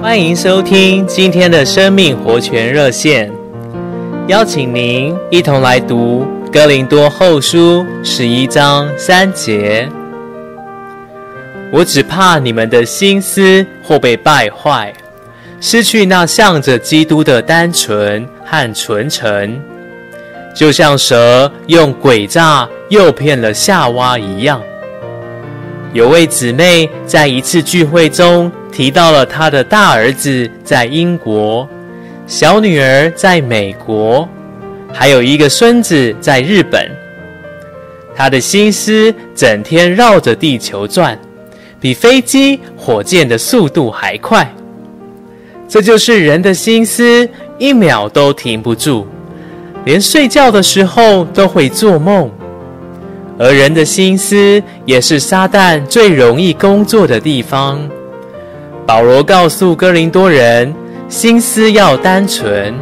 欢迎收听今天的生命活泉热线，邀请您一同来读《哥林多后书》十一章三节。我只怕你们的心思或被败坏，失去那向着基督的单纯和纯诚，就像蛇用诡诈诱骗了夏娃一样。有位姊妹在一次聚会中提到了她的大儿子在英国，小女儿在美国，还有一个孙子在日本。她的心思整天绕着地球转，比飞机、火箭的速度还快。这就是人的心思，一秒都停不住，连睡觉的时候都会做梦。而人的心思也是撒旦最容易工作的地方。保罗告诉哥林多人，心思要单纯，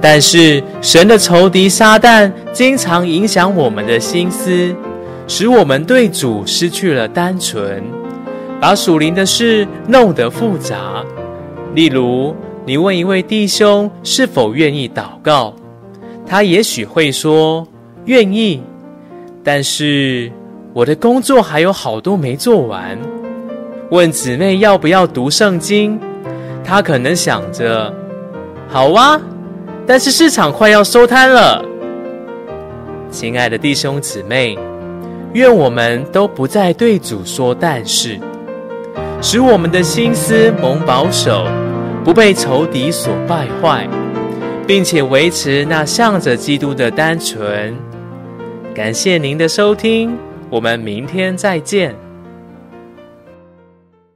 但是神的仇敌撒旦经常影响我们的心思，使我们对主失去了单纯，把属灵的事弄得复杂。例如，你问一位弟兄是否愿意祷告，他也许会说愿意。但是我的工作还有好多没做完。问姊妹要不要读圣经，她可能想着，好啊，但是市场快要收摊了。亲爱的弟兄姊妹，愿我们都不再对主说但是，使我们的心思蒙保守，不被仇敌所败坏，并且维持那向着基督的单纯。感谢您的收听，我们明天再见。